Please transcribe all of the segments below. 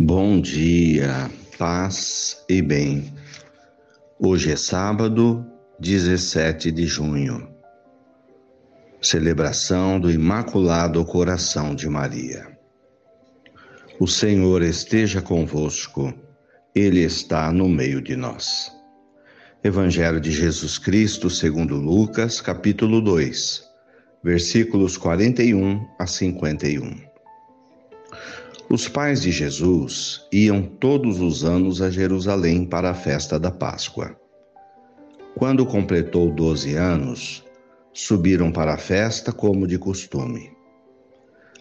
Bom dia, paz e bem. Hoje é sábado, 17 de junho, celebração do Imaculado Coração de Maria. O Senhor esteja convosco, Ele está no meio de nós. Evangelho de Jesus Cristo, segundo Lucas, capítulo 2, versículos 41 a 51. Os pais de Jesus iam todos os anos a Jerusalém para a festa da Páscoa. Quando completou 12 anos, subiram para a festa como de costume.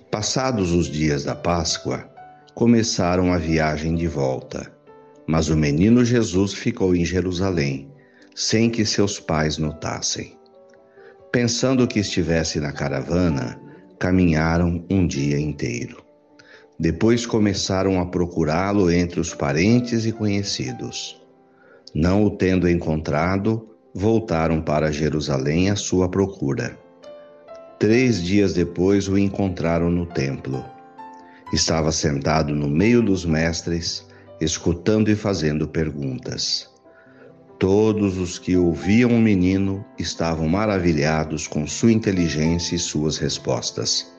Passados os dias da Páscoa, começaram a viagem de volta, mas o menino Jesus ficou em Jerusalém, sem que seus pais notassem. Pensando que estivesse na caravana, caminharam um dia inteiro. Depois começaram a procurá-lo entre os parentes e conhecidos. Não o tendo encontrado, voltaram para Jerusalém à sua procura. Três dias depois o encontraram no templo. Estava sentado no meio dos mestres, escutando e fazendo perguntas. Todos os que ouviam o menino estavam maravilhados com sua inteligência e suas respostas.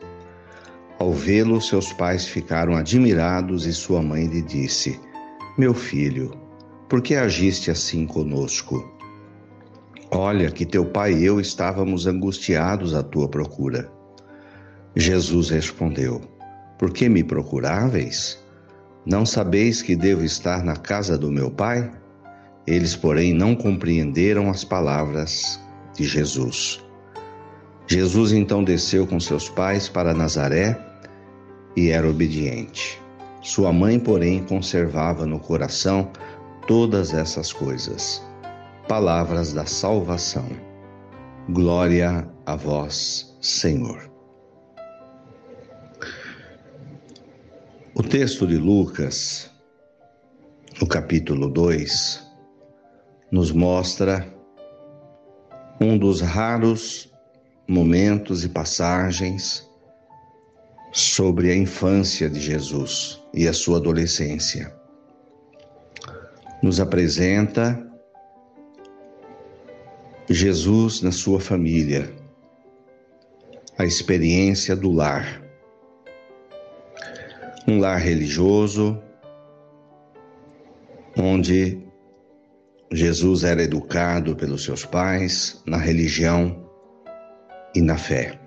Ao vê-lo, seus pais ficaram admirados e sua mãe lhe disse: Meu filho, por que agiste assim conosco? Olha que teu pai e eu estávamos angustiados à tua procura. Jesus respondeu: Por que me procuráveis? Não sabeis que devo estar na casa do meu pai? Eles, porém, não compreenderam as palavras de Jesus. Jesus então desceu com seus pais para Nazaré e era obediente. Sua mãe, porém, conservava no coração todas essas coisas. Palavras da salvação. Glória a vós, Senhor. O texto de Lucas, no capítulo 2, nos mostra um dos raros momentos e passagens sobre a infância de Jesus e a sua adolescência. Nos apresenta Jesus na sua família, a experiência do lar. Um lar religioso, onde Jesus era educado pelos seus pais na religião e na fé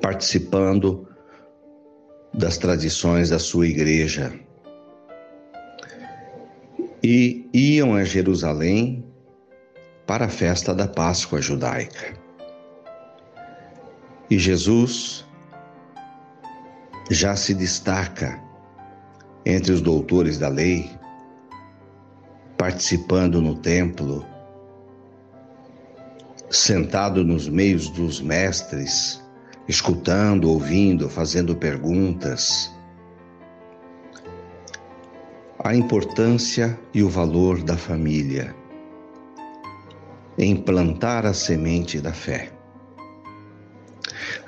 participando das tradições da sua igreja. E iam a Jerusalém para a festa da Páscoa judaica. E Jesus já se destaca entre os doutores da lei, participando no templo, sentado nos meios dos mestres, escutando, ouvindo, fazendo perguntas. A importância e o valor da família em plantar a semente da fé.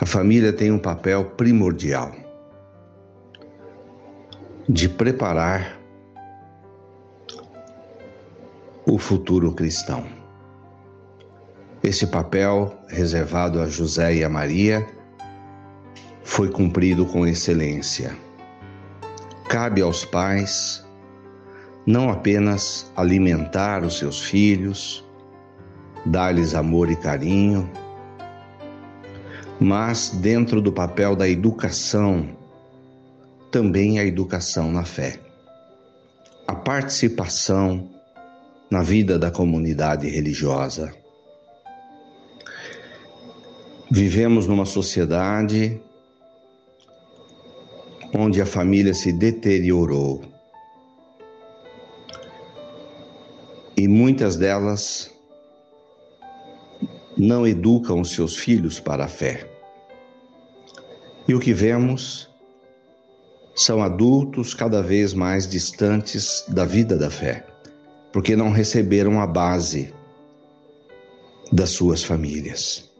A família tem um papel primordial de preparar o futuro cristão. Esse papel reservado a José e a Maria foi cumprido com excelência. Cabe aos pais não apenas alimentar os seus filhos, dar-lhes amor e carinho, mas dentro do papel da educação, também a educação na fé. A participação na vida da comunidade religiosa. Vivemos numa sociedade onde a família se deteriorou. E muitas delas não educam os seus filhos para a fé. E o que vemos são adultos cada vez mais distantes da vida da fé, porque não receberam a base das suas famílias.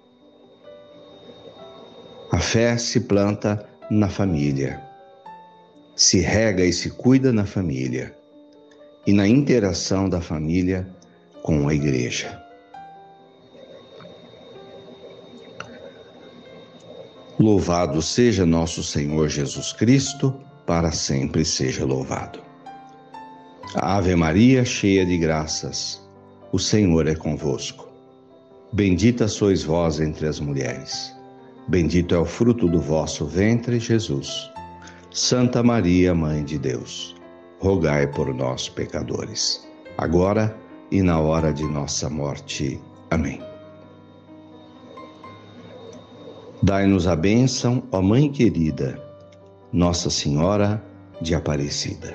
A fé se planta na família se rega e se cuida na família e na interação da família com a igreja. Louvado seja nosso Senhor Jesus Cristo, para sempre seja louvado. Ave Maria, cheia de graças, o Senhor é convosco. Bendita sois vós entre as mulheres. Bendito é o fruto do vosso ventre, Jesus. Santa Maria, Mãe de Deus, rogai por nós, pecadores, agora e na hora de nossa morte. Amém. Dai-nos a bênção, ó Mãe querida, Nossa Senhora de Aparecida.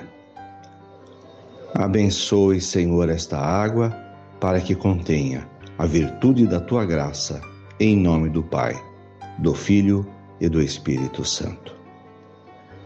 Abençoe, Senhor, esta água para que contenha a virtude da tua graça, em nome do Pai, do Filho e do Espírito Santo.